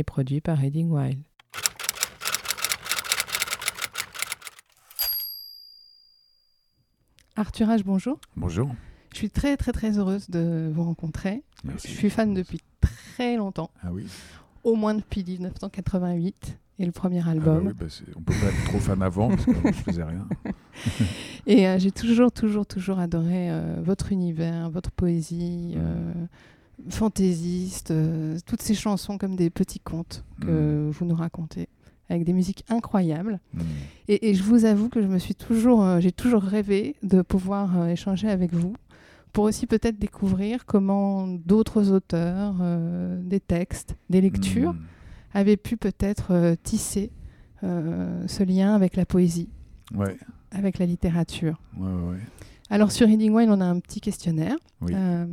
et produit par Reading Wild. Arthur H, bonjour. Bonjour. Je suis très très très heureuse de vous rencontrer. Merci. Je suis fan depuis très longtemps, Ah oui. au moins depuis 1988 et le premier Ah bah album. oui, bah c'est- on peut pas être trop fan avant parce que je faisais rien. Et euh, j'ai toujours, toujours, toujours adoré euh, votre univers, votre poésie, euh, fantaisiste, euh, toutes ces chansons comme des petits contes que vous nous racontez, avec des musiques incroyables. Mm. Et, et je vous avoue que je me suis toujours, euh, j'ai toujours rêvé de pouvoir euh, échanger avec vous, pour aussi peut-être découvrir comment d'autres auteurs, euh, des textes, des lectures, Mm. avaient pu peut-être tisser ce lien avec la poésie, Ouais, avec la littérature. ouais, ouais, ouais. Alors sur Reading Wine, on a un petit questionnaire Oui. euh,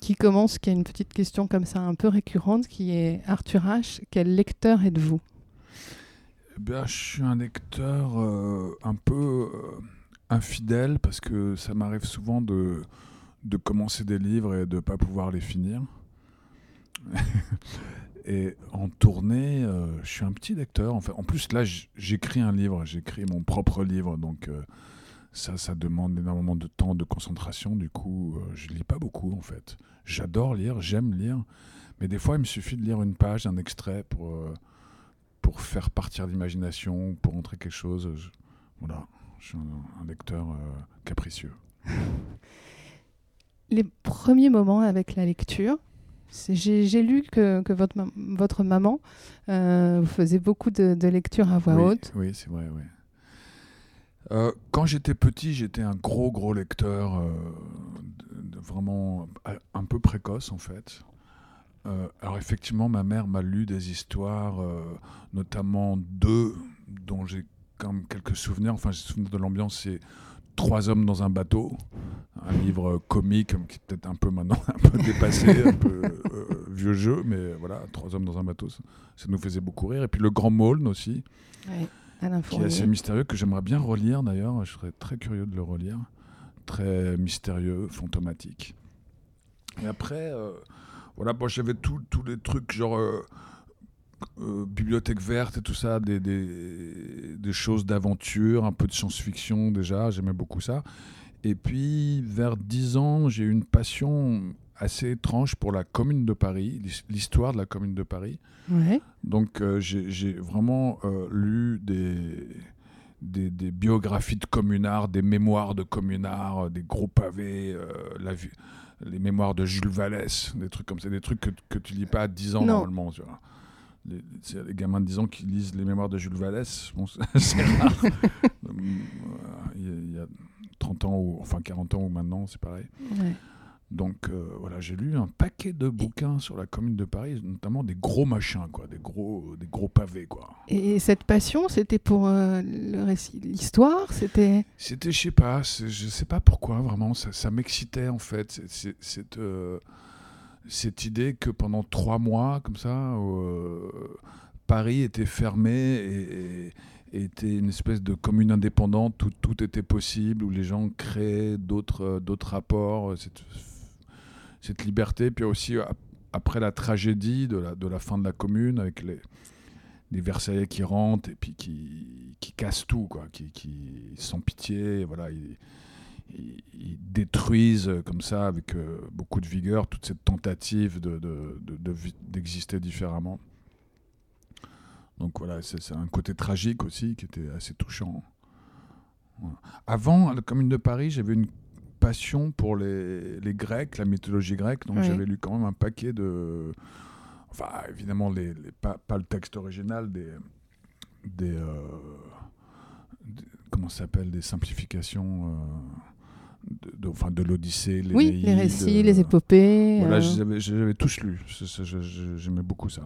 qui commence, qui a une petite question comme ça un peu récurrente, qui est Arthur H, quel lecteur êtes-vous? Eh bien, je suis un lecteur euh, un peu euh, infidèle parce que ça m'arrive souvent de, de commencer des livres et de ne pas pouvoir les finir. et en tournée, je suis un petit lecteur. En, fait. en plus, là, j'écris un livre, j'écris mon propre livre, donc ça, ça demande énormément de temps, de concentration. Du coup, euh, je lis pas beaucoup, en fait. J'adore lire, j'aime lire, mais des fois, il me suffit de lire une page, un extrait pour... euh, pour faire partir l'imagination, pour entrer quelque chose. Je- voilà, je suis un, un lecteur euh, capricieux. Les premiers moments avec la lecture, j'ai lu que, que votre, votre maman euh, vous faisait beaucoup de, de lecture à voix oui, haute. Oui, c'est vrai, oui. Euh, quand j'étais petit, j'étais un gros, gros lecteur, euh, vraiment euh, un peu précoce en fait. Alors effectivement, ma mère m'a lu des histoires, notamment deux dont j'ai quand même quelques souvenirs. Enfin, j'ai souvenir de l'ambiance, c'est Trois hommes dans un bateau, un livre comique qui est peut-être un peu maintenant un peu dépassé, un peu vieux jeu, mais voilà, Trois hommes dans un bateau, ça, ça nous faisait beaucoup rire. Et puis le Grand Maulne aussi, Ouais, Alain qui est assez mystérieux, que j'aimerais bien relire d'ailleurs. Je serais très curieux de le relire. Très mystérieux, fantomatique. Et après, euh, voilà, bon, j'avais tous les trucs genre euh, euh, bibliothèque verte et tout ça, des, des, des choses d'aventure, un peu de science-fiction déjà, j'aimais beaucoup ça. Et puis, vers 10 ans, j'ai eu une passion assez étrange pour la Commune de Paris, l'his- l'histoire de la Commune de Paris. Ouais. Donc euh, j'ai vraiment euh, lu des, des, des biographies de communards, des mémoires de communards, euh, des gros pavés, euh, la vie- les mémoires de Jules Vallès, des trucs comme ça, des trucs que, que tu lis pas à 10 ans Non. normalement. Tu vois. Les, les gamins de 10 ans qui lisent les mémoires de Jules Vallès, bon, c'est rare. Il y, a- il y a 30 ans, ou enfin 40 ans ou maintenant, c'est pareil. ouais. Donc euh, voilà, j'ai lu un paquet de bouquins sur la commune de Paris, notamment des gros machins, quoi, des gros, des gros pavés, quoi. Et cette passion, c'était pour euh, le récit, l'histoire, c'était? C'était, je sais pas, je sais pas pourquoi vraiment, ça, ça m'excitait en fait, cette, euh, cette idée que pendant trois mois, comme ça, Paris était fermé et, et- était une espèce de commune indépendante où tout était possible, où les gens créaient d'autres, d'autres rapports, cette, liberté, puis aussi ap- après la tragédie de la, fin de la commune avec les, les Versaillais qui rentrent et puis qui, qui cassent tout, quoi, qui, qui sans pitié, voilà, ils, détruisent euh, comme ça avec euh, beaucoup de vigueur toute cette tentative de, de- de- d'exister différemment. Donc voilà, c'est, un côté tragique aussi qui était assez touchant. Avant, la Commune de Paris, j'avais une passion pour les, les Grecs, la mythologie grecque, donc j'avais lu quand même un paquet de... Enfin, évidemment, les, les- pas, pas le texte original, des... des, euh, des- comment ça s'appelle Des simplifications... euh, de, enfin, de l'Odyssée, Oui, l'Énéide, les récits, euh, les épopées. Voilà, euh, je les avais, je les avais tous je- J'aimais beaucoup ça.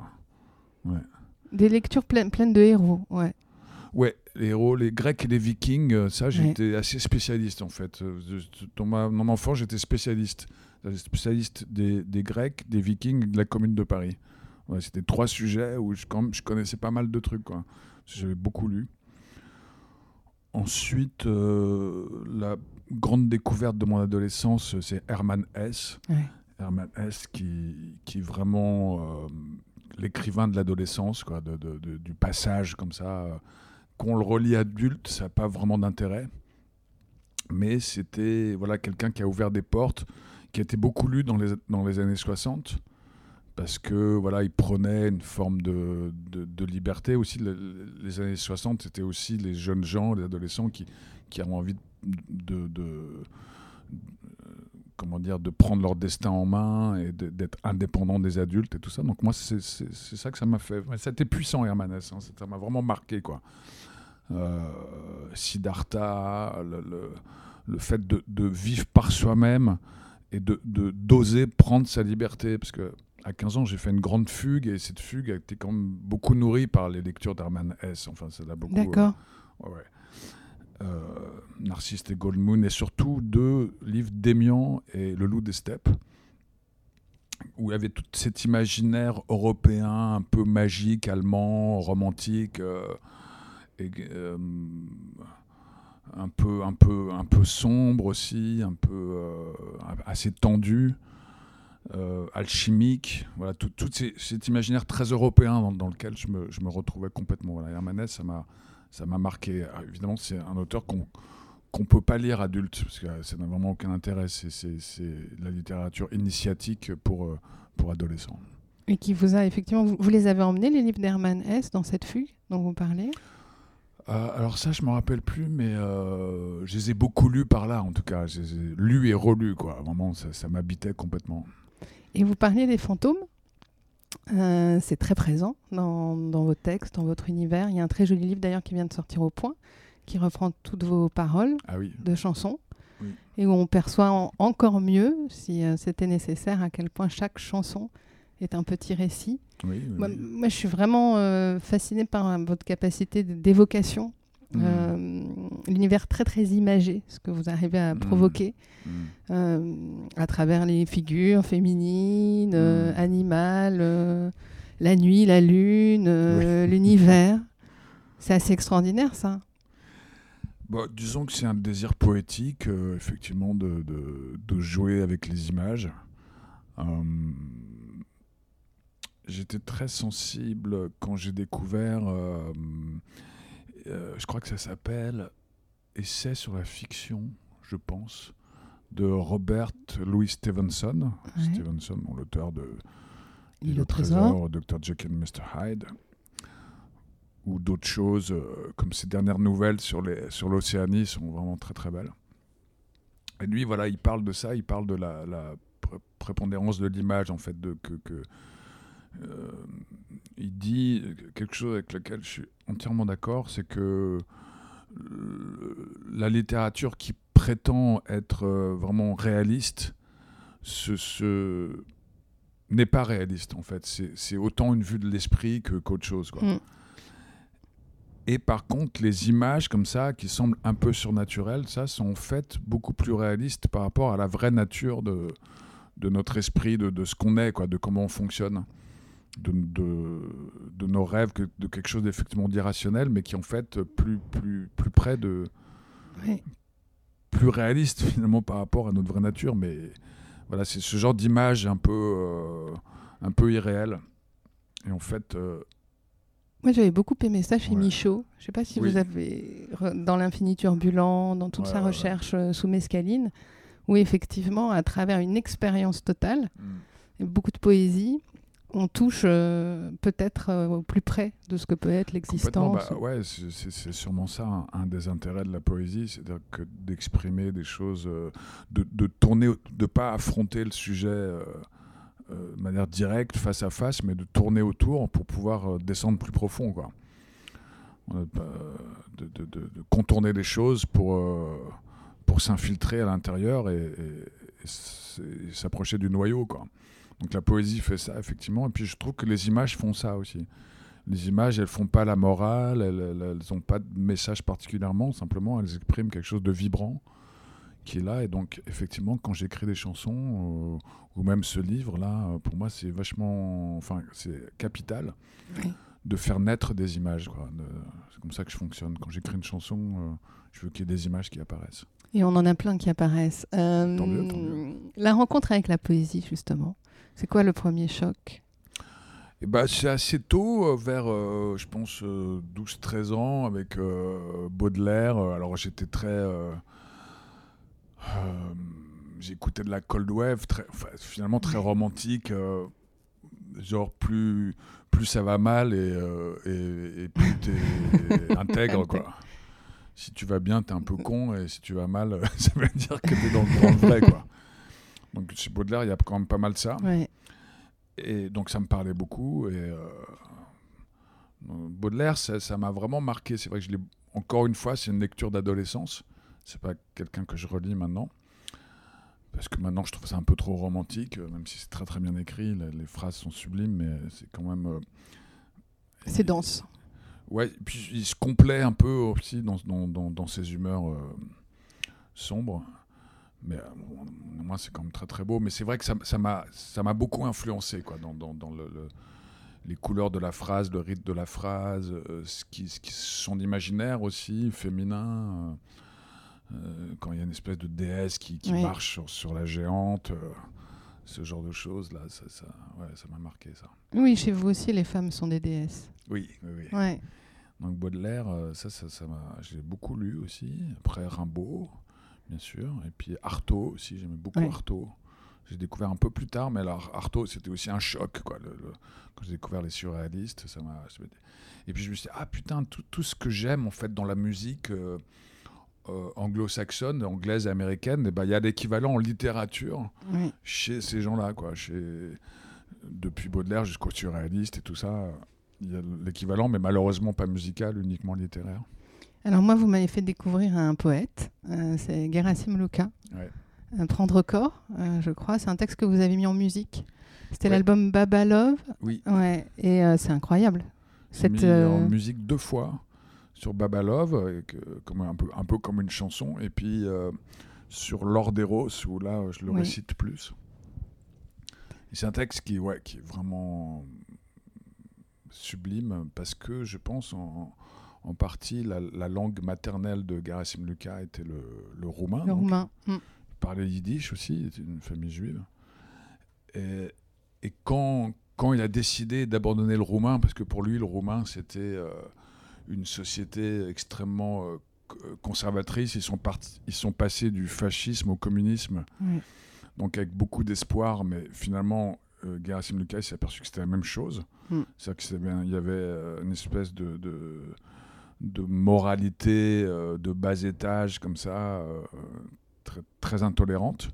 Des lectures pleines, pleines de héros. Ouais. Ouais, les héros, les Grecs et les Vikings, euh, ça, Ouais. j'étais assez spécialiste en fait. Euh, Dans ma, mon enfant, j'étais spécialiste. J'étais Spécialiste des, des Grecs, des Vikings de la Commune de Paris. Ouais, C'était trois sujets où je, quand je connaissais pas mal de trucs. J'avais beaucoup lu. Ensuite, euh, la grande découverte de mon adolescence, c'est Hermann Hesse. Ouais. Hermann Hesse qui, qui est vraiment euh, l'écrivain de l'adolescence, quoi, de, de- de- du passage comme ça. Euh, qu'on le relie adulte, ça n'a pas vraiment d'intérêt. Mais c'était voilà, quelqu'un qui a ouvert des portes, qui a été beaucoup lu dans les, dans les années 60, parce que voilà, il prenait une forme de, de, liberté. Aussi, le- les années 60, c'était aussi les jeunes gens, les adolescents qui, qui avaient envie de, de- de- comment dire, de prendre leur destin en main et d'être indépendant des adultes et tout ça. Donc moi, c'est ça que ça m'a fait. Ouais, C'était puissant, Hermanès. hein. Ça m'a vraiment marqué, quoi. Euh, Siddhartha, le, le- le fait de, de vivre par soi-même et de d'oser prendre sa liberté. Parce que à 15 ans, j'ai fait une grande fugue et cette fugue a été quand même beaucoup nourrie par les lectures d'Hermann Hesse. Enfin, ça l'a beaucoup. euh, D'accord. Ouais. Euh, Narcisse et Goldmoon, et surtout deux livres d'Émian et Le Loup des Steppes, où il y avait tout cet imaginaire européen, un peu magique, allemand, romantique, euh, euh, un, peu, un, peu, un peu sombre aussi, un peu euh, assez tendu. euh, alchimique, voilà, tout, ces- cet imaginaire très européen dans, lequel je me, je me retrouvais complètement. Voilà, Hermanès, ça m'a, ça m'a marqué. Ah, Évidemment, c'est un auteur qu'on qu'on peut pas lire adulte, parce que ça n'a vraiment aucun intérêt. C'est, c'est, la littérature initiatique pour, euh, pour adolescents. Et qui vous a effectivement. Vous, les avez emmenés, les livres d'Hermann Hesse, dans cette fugue dont vous parlez? Euh, alors ça, je me rappelle plus, mais euh, je les ai beaucoup lus par là, en tout cas. Je les ai lus et relus, quoi. Vraiment, ça, ça m'habitait complètement. Et vous parliez des fantômes. Euh, c'est très présent dans, dans vos textes, dans votre univers. Il y a un très joli livre d'ailleurs qui vient de sortir au point, qui reprend toutes vos paroles Ah oui. de chansons, Oui. et où on perçoit en- encore mieux, si euh, c'était nécessaire, à quel point chaque chanson est un petit récit. Oui, oui, Moi, oui. moi, je suis vraiment euh, fascinée par euh, votre capacité d'évocation, Mm. euh, l'univers très très imagé, ce que vous arrivez à Mm. provoquer Mm. euh, à travers les figures féminines, animales, la nuit, la lune, l'univers. C'est assez extraordinaire ça. Bon, disons que c'est un désir poétique, effectivement, de, de- de jouer avec les images. J'étais très sensible quand j'ai découvert, euh, euh, je crois que ça s'appelle Essai sur la fiction, je pense, de Robert Louis Stevenson. Ouais. Stevenson, bon, l'auteur de L'île au trésor. Dr. Jekyll et Mr. Hyde, ou d'autres choses euh, comme ces dernières nouvelles sur les sur l'Océanie sont vraiment très très belles. Et lui, voilà, il parle de ça, il parle de la, la pré- prépondérance de l'image en fait, de que, que il dit quelque chose avec lequel je suis entièrement d'accord, c'est que euh, la littérature qui prétend être euh, vraiment réaliste se- n'est pas réaliste en fait. C'est autant une vue de l'esprit que qu'autre chose. Quoi. Mm. Et par contre, les images comme ça, qui semblent un peu surnaturelles, ça, sont faites beaucoup plus réalistes par rapport à la vraie nature de, de notre esprit, de, de ce qu'on est, quoi, de comment on fonctionne, de, de, de nos rêves, que- de quelque chose d'effectivement d'irrationnel, mais qui en fait plus, plus, plus près de, Ouais. plus réaliste finalement par rapport à notre vraie nature. Mais voilà, c'est ce genre d'image un peu, euh, un peu irréelle. Et en fait, euh, Moi j'avais beaucoup aimé ça chez Ouais. Michaud. Je sais pas si Oui. vous avez dans l'infini turbulent, dans toute Ouais, sa ouais, recherche euh, sous mescaline, où effectivement à travers une expérience totale, mm, beaucoup de poésie, on touche euh, peut-être euh, au plus près de ce que peut être l'existence. bah, ouais, c'est- sûrement ça un, un des intérêts de la poésie, c'est-à-dire que d'exprimer des choses, euh, de, de tourner, de pas affronter le sujet de manière directe, face à face, mais de tourner autour pour pouvoir descendre plus profond, quoi. De, de- contourner les choses pour, pour s'infiltrer à l'intérieur et, et s'approcher du noyau. Quoi. Donc la poésie fait ça, effectivement. Et puis je trouve que les images font ça aussi. Les images, elles font pas la morale, elles n'ont pas de message particulièrement, simplement elles expriment quelque chose de vibrant qui est là. Et donc, effectivement, quand j'écris des chansons, euh, ou même ce livre-là, euh, pour moi, c'est vachement. Enfin, c'est capital Oui. de faire naître des images. De- C'est comme ça que je fonctionne. Quand j'écris une chanson, euh, je veux qu'il y ait des images qui apparaissent. Et on en a plein qui apparaissent. Euh, Tant mieux, tant mieux. La rencontre avec la poésie, justement. C'est quoi le premier choc? Et bah, c'est assez tôt, euh, vers, euh, je pense, 12-13 ans, avec euh, Baudelaire. Euh, Alors, j'étais très. euh, euh, J'écoutais de la cold wave, très, enfin, finalement très romantique. euh, genre, plus, plus ça va mal et, euh, et, et plus t'es intègre, quoi. Si tu vas bien, t'es un peu con, et si tu vas mal, ça veut dire que t'es dans, le- le vrai, quoi. Donc, chez Baudelaire, il y a quand même pas mal ça. ouais. Et donc ça me parlait beaucoup. Et euh, Baudelaire, ça ça m'a vraiment marqué. C'est vrai que je l'ai encore une fois, c'est une lecture d'adolescence. C'est pas quelqu'un que je relis maintenant. Parce que maintenant, je trouve ça un peu trop romantique, euh, même si c'est très très bien écrit, les, les phrases sont sublimes, mais c'est quand même. euh, C'est dense. Ouais, et puis il se complaît un peu aussi dans, dans, dans, dans ses humeurs euh, sombres. Mais euh, bon, moi, c'est quand même très très beau. Mais c'est vrai que ça m'a ça m'a beaucoup influencé quoi, dans, dans, dans le, le- les couleurs de la phrase, le rythme de la phrase, euh, ce, qui, ce qui son imaginaire aussi, féminin. euh, euh, quand il y a une espèce de déesse qui, qui Oui. marche sur, sur la géante, euh, ce genre de choses, là, ça ça ouais, m'a marqué ça. Oui, chez vous aussi, les femmes sont des déesses. Oui, oui, oui. Ouais. Donc Baudelaire, euh, ça, ça, ça m'a, j'ai beaucoup lu aussi. Après Rimbaud, bien sûr, et puis Artaud aussi. J'aimais beaucoup Ouais. Artaud. J'ai découvert un peu plus tard, mais alors Artaud, c'était aussi un choc, quoi. le- le- quand j'ai découvert les surréalistes, ça m'a. Et puis je me suis dit, ah putain, tout, tout ce que j'aime en fait dans la musique euh, euh, anglo-saxonne, anglaise et américaine, eh ben, il y a l'équivalent en littérature Oui. chez ces gens-là, quoi. Chez... Depuis Baudelaire jusqu'aux surréalistes et tout ça, il y a l'équivalent, mais malheureusement pas musical, uniquement littéraire. Alors moi, vous m'avez fait découvrir un poète, euh, c'est Gerasim Luka. Ouais. Euh, Prendre corps, euh, je crois. C'est un texte que vous avez mis en musique. C'était Ouais. l'album Baba Love. Oui, Ouais. Et euh, c'est incroyable. Cette, mis euh, en musique deux fois sur euh, que- comme un, peu, un peu comme une chanson, et puis euh, sur Lorderos, où là, je le Oui. récite plus. C'est un texte qui, ouais, qui est vraiment sublime, parce que je pense en, en partie, la, la langue maternelle de Gerasim Luka était le, le roumain. le roumain. Mm. Il parlait yiddish aussi, il était d'une famille juive. Et, et quand, quand il a décidé d'abandonner le roumain, parce que pour lui, le roumain, c'était euh, une société extrêmement euh, euh, conservatrice, ils sont, partis, ils sont passés du fascisme au communisme, donc avec beaucoup d'espoir, mais finalement, euh, Gerasim Lucas s'est aperçu que c'était la même chose. Mm. C'est-à-dire qu'il y avait une espèce de, de, de moralité euh, de bas étage, comme ça, euh, très, très intolérante,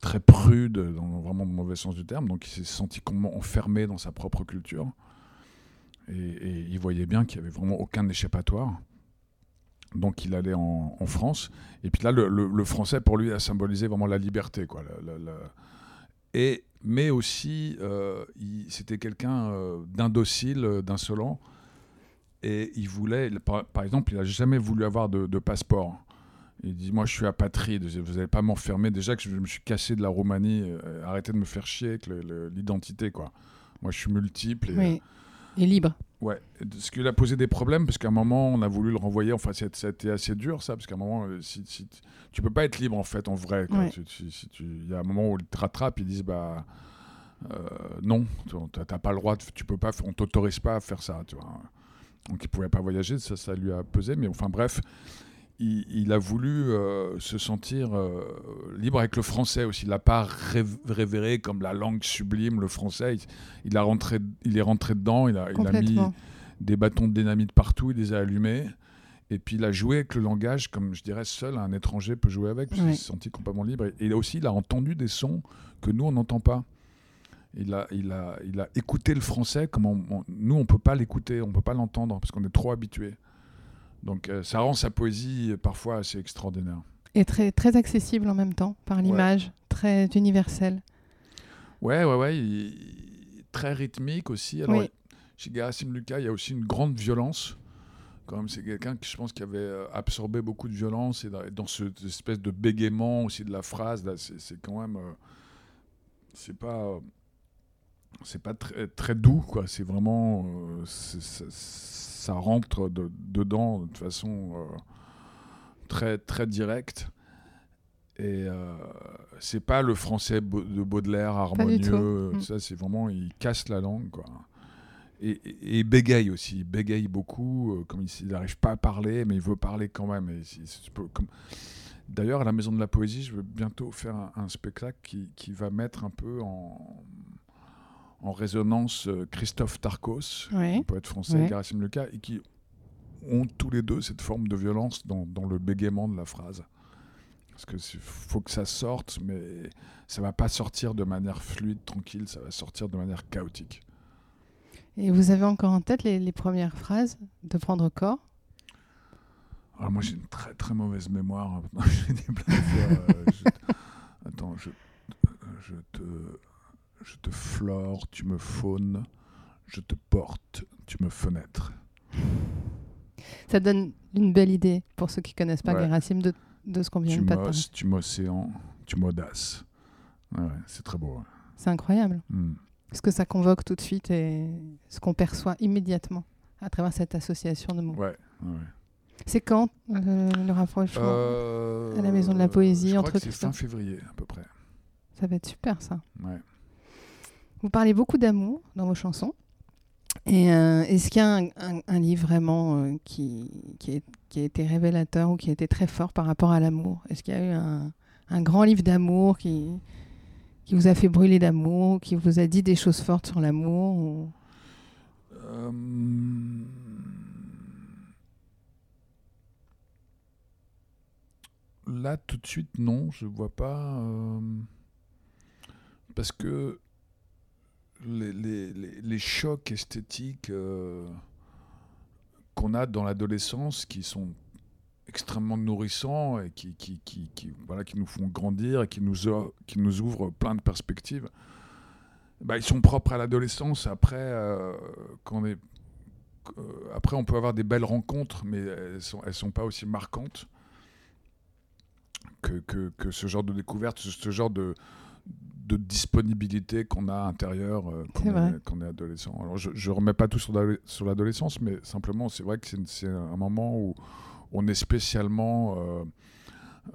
très prude, dans vraiment le mauvais sens du terme. Donc il s'est senti complètement enfermé dans sa propre culture. Et, il voyait bien qu'il n'y avait vraiment aucun échappatoire. Donc il allait en, France. Et puis là, le, français, pour lui, a symbolisé vraiment la liberté. Quoi, Et, mais aussi, euh, c'était quelqu'un d'indocile, d'insolent. Et il voulait, par, par exemple, il n'a jamais voulu avoir de, de passeport. Il dit Moi, je suis apatride, vous n'allez pas m'enfermer. Déjà que je me suis cassé de la Roumanie, euh, arrêtez de me faire chier avec l'identité. quoi. Moi, je suis multiple. Et, Oui. Et libre. Ouais, ce qui a posé des problèmes parce qu'à un moment on a voulu le renvoyer. Enfin, été assez dur ça parce qu'à un moment, euh, si, si tu peux pas être libre en fait en vrai. Ouais. Si Il y a un moment où ils te rattrapent, ils disent bah euh, non, tu t'as pas le droit, tu peux pas, on t'autorise pas à faire ça. Tu vois. Donc il pouvait pas voyager, ça, ça lui a pesé. Mais enfin bref, il, il a voulu euh, se sentir euh, libre avec le français aussi. Il l'a pas révéré comme la langue sublime, le français. Il, il a rentré, il est rentré dedans. Il a, il a mis des bâtons de dynamite partout, il les a allumés. Et puis il a joué avec le langage, comme je dirais, seul un étranger peut jouer avec, parce qu'il s'est senti complètement libre. Et, et aussi, il a entendu des sons que nous, on n'entend pas. Il a, il, a, il a écouté le français comme on- on- nous, on ne peut pas l'écouter, on ne peut pas l'entendre, parce qu'on est trop habitué. Donc euh, ça rend sa poésie euh, parfois assez extraordinaire. Et très, très accessible en même temps, par l'image, très universel. Ouais, ouais, ouais. il- très rythmique aussi. Alors, Oui. chez Gerasim Lucas, il y a aussi une grande violence. Quand même, c'est quelqu'un qui, je pense, qui avait euh, absorbé beaucoup de violence et dans, dans ce- cette espèce de bégaiement aussi de la phrase. Là, c'est, c'est quand même, euh, c'est pas, euh, c'est pas très, très doux, quoi. C'est vraiment, euh, ça, ça rentre de- dedans de façon euh, très, très directe. Et euh, c'est pas le français de Baudelaire harmonieux. Mm. Ça, c'est vraiment, il casse la langue, quoi. Et, et, et bégaye aussi, il bégaye beaucoup, euh, comme il n'arrive pas à parler, mais il veut parler quand même. Et comme- D'ailleurs, à la Maison de la Poésie, je vais bientôt faire un, un spectacle qui, qui va mettre un peu en, en résonance euh, Christophe Tarkos, poète français, Ouais. et Gerasim Lucas, et qui ont tous les deux cette forme de violence dans, dans le bégaiement de la phrase. Parce que faut que ça sorte, mais ça va pas sortir de manière fluide, tranquille, ça va sortir de manière chaotique. Et vous avez encore en tête les, les premières phrases de Prendre corps? Alors Ah, moi j'ai une très très mauvaise mémoire. J'ai euh, je- Attends, je, je te, je te flore, tu me faunes, je te porte, tu me fenêtres. Ça donne une belle idée pour ceux qui connaissent pas Ouais. De, de ce qu'on vient de parler. tu m'océan, tu m'audaces. Ouais, c'est très beau. ouais. C'est incroyable. Hmm. Ce que ça convoque tout de suite et ce qu'on perçoit immédiatement à travers cette association de mots. Ouais. C'est quand euh, le rapprochement Euh, à la Maison de la Poésie, je crois entre que c'est fin février à peu près. Ça va être super ça. Ouais. Vous parlez beaucoup d'amour dans vos chansons. Et euh, est-ce qu'il y a un, livre vraiment euh, qui, a été révélateur ou qui a été très fort par rapport à l'amour? Est-ce qu'il y a eu un, grand livre d'amour qui, vous a fait brûler d'amour, qui vous a dit des choses fortes sur l'amour ou- Euh, Là, tout de suite, non, je vois pas. Parce que les, chocs esthétiques euh, qu'on a dans l'adolescence, qui sont extrêmement nourrissants et qui, qui, qui, voilà, qui nous font grandir et qui nous, qui nous ouvrent plein de perspectives, bah, ils sont propres à l'adolescence. Après, euh, on est euh, après, on peut avoir des belles rencontres, mais elles elles sont pas aussi marquantes que, que, que ce genre de découverte, ce genre de, de disponibilité qu'on a intérieure euh, quand, on est, quand on est adolescent. Alors, je, je remets pas tout sur, l'ado- sur l'adolescence, mais simplement, c'est vrai que c'est, un moment où on est spécialement euh,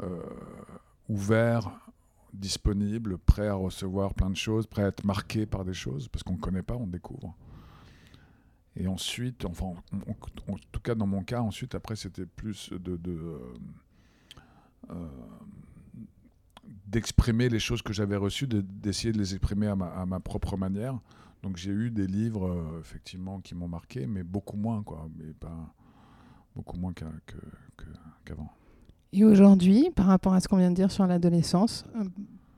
euh, ouvert, disponible, prêt à recevoir plein de choses, prêt à être marqué par des choses, parce qu'on ne connaît pas, on découvre. Et ensuite, enfin, en, tout cas dans mon cas, ensuite, après, c'était plus de, de, euh, d'exprimer les choses que j'avais reçues, de- d'essayer de les exprimer à ma, à ma propre manière. Donc j'ai eu des livres, euh, effectivement, qui m'ont marqué, mais beaucoup moins, quoi. Mais pas beaucoup moins qu'avant. Et aujourd'hui, par rapport à ce qu'on vient de dire sur l'adolescence, euh,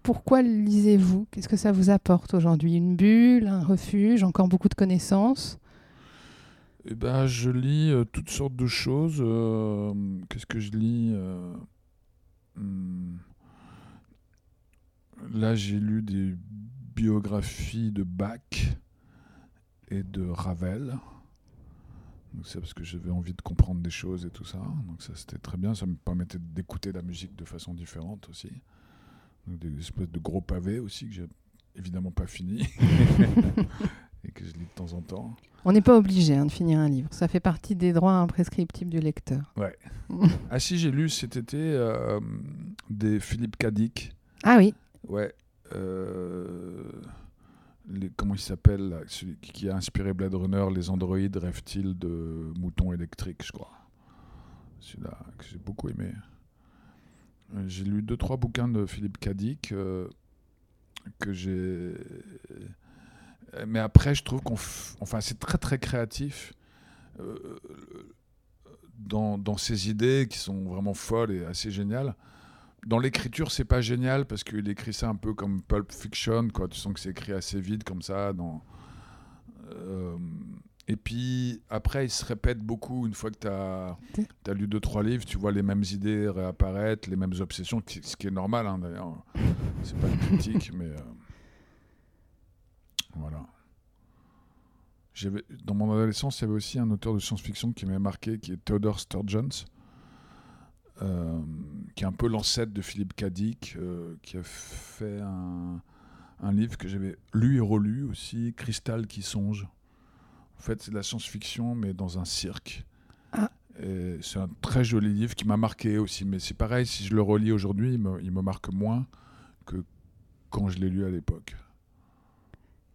pourquoi lisez-vous? Qu'est-ce que ça vous apporte aujourd'hui? Une bulle, un refuge, encore beaucoup de connaissances? Eh ben, je lis euh, toutes sortes de choses. euh, Qu'est-ce que je lis hmm. Là, j'ai lu des biographies de Bach et de Ravel. Donc c'est parce que j'avais envie de comprendre des choses et tout ça. Donc ça, c'était très bien. Ça me permettait d'écouter la musique de façon différente aussi. Donc des espèces de gros pavés aussi que j'ai évidemment pas fini et que je lis de temps en temps. On n'est pas obligé hein, de finir un livre. Ça fait partie des droits imprescriptibles du lecteur. Ah si, j'ai lu cet été euh, des Philippe Cadic. Ah oui, Ouais. euh, les, comment il s'appelle Celui qui a inspiré Blade Runner, les androïdes rêvent-ils de moutons électriques, je crois. Celui-là que j'ai beaucoup aimé. Euh, J'ai lu deux trois bouquins de Philippe Cadic euh, que j'ai. Mais après, je trouve qu'on, enfin, c'est très très créatif euh, dans, dans ses idées qui sont vraiment folles et assez géniales. Dans l'écriture, c'est pas génial parce qu'il écrit ça un peu comme Pulp Fiction, quoi. Tu sens que c'est écrit assez vite comme ça. Euh, Et puis après, il se répète beaucoup une fois que tu as, lu deux, trois livres, tu vois les mêmes idées réapparaître, les mêmes obsessions, ce qui est normal hein, d'ailleurs. C'est pas une critique, mais. euh, voilà. Dans mon adolescence, il y avait aussi un auteur de science-fiction qui m'avait marqué, qui est Theodore Sturgeon, euh, qui est un peu l'ancêtre de Philippe. Dick, euh, qui a fait un, un livre que j'avais lu et relu aussi, Cristal qui songe. En fait, c'est de la science-fiction, mais dans un cirque. Ah. C'est un très joli livre qui m'a marqué aussi. Mais c'est pareil, si je le relis aujourd'hui, il me, il me marque moins que quand je l'ai lu à l'époque.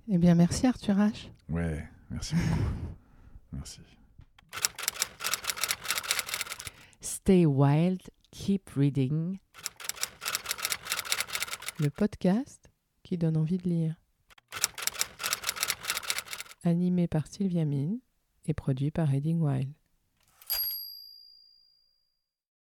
Eh bien, merci Arthur H. Ouais, merci beaucoup. merci. Stay wild, keep reading. le podcast qui donne envie de lire. Animé par Sylvia Mine et produit par Reading Wild.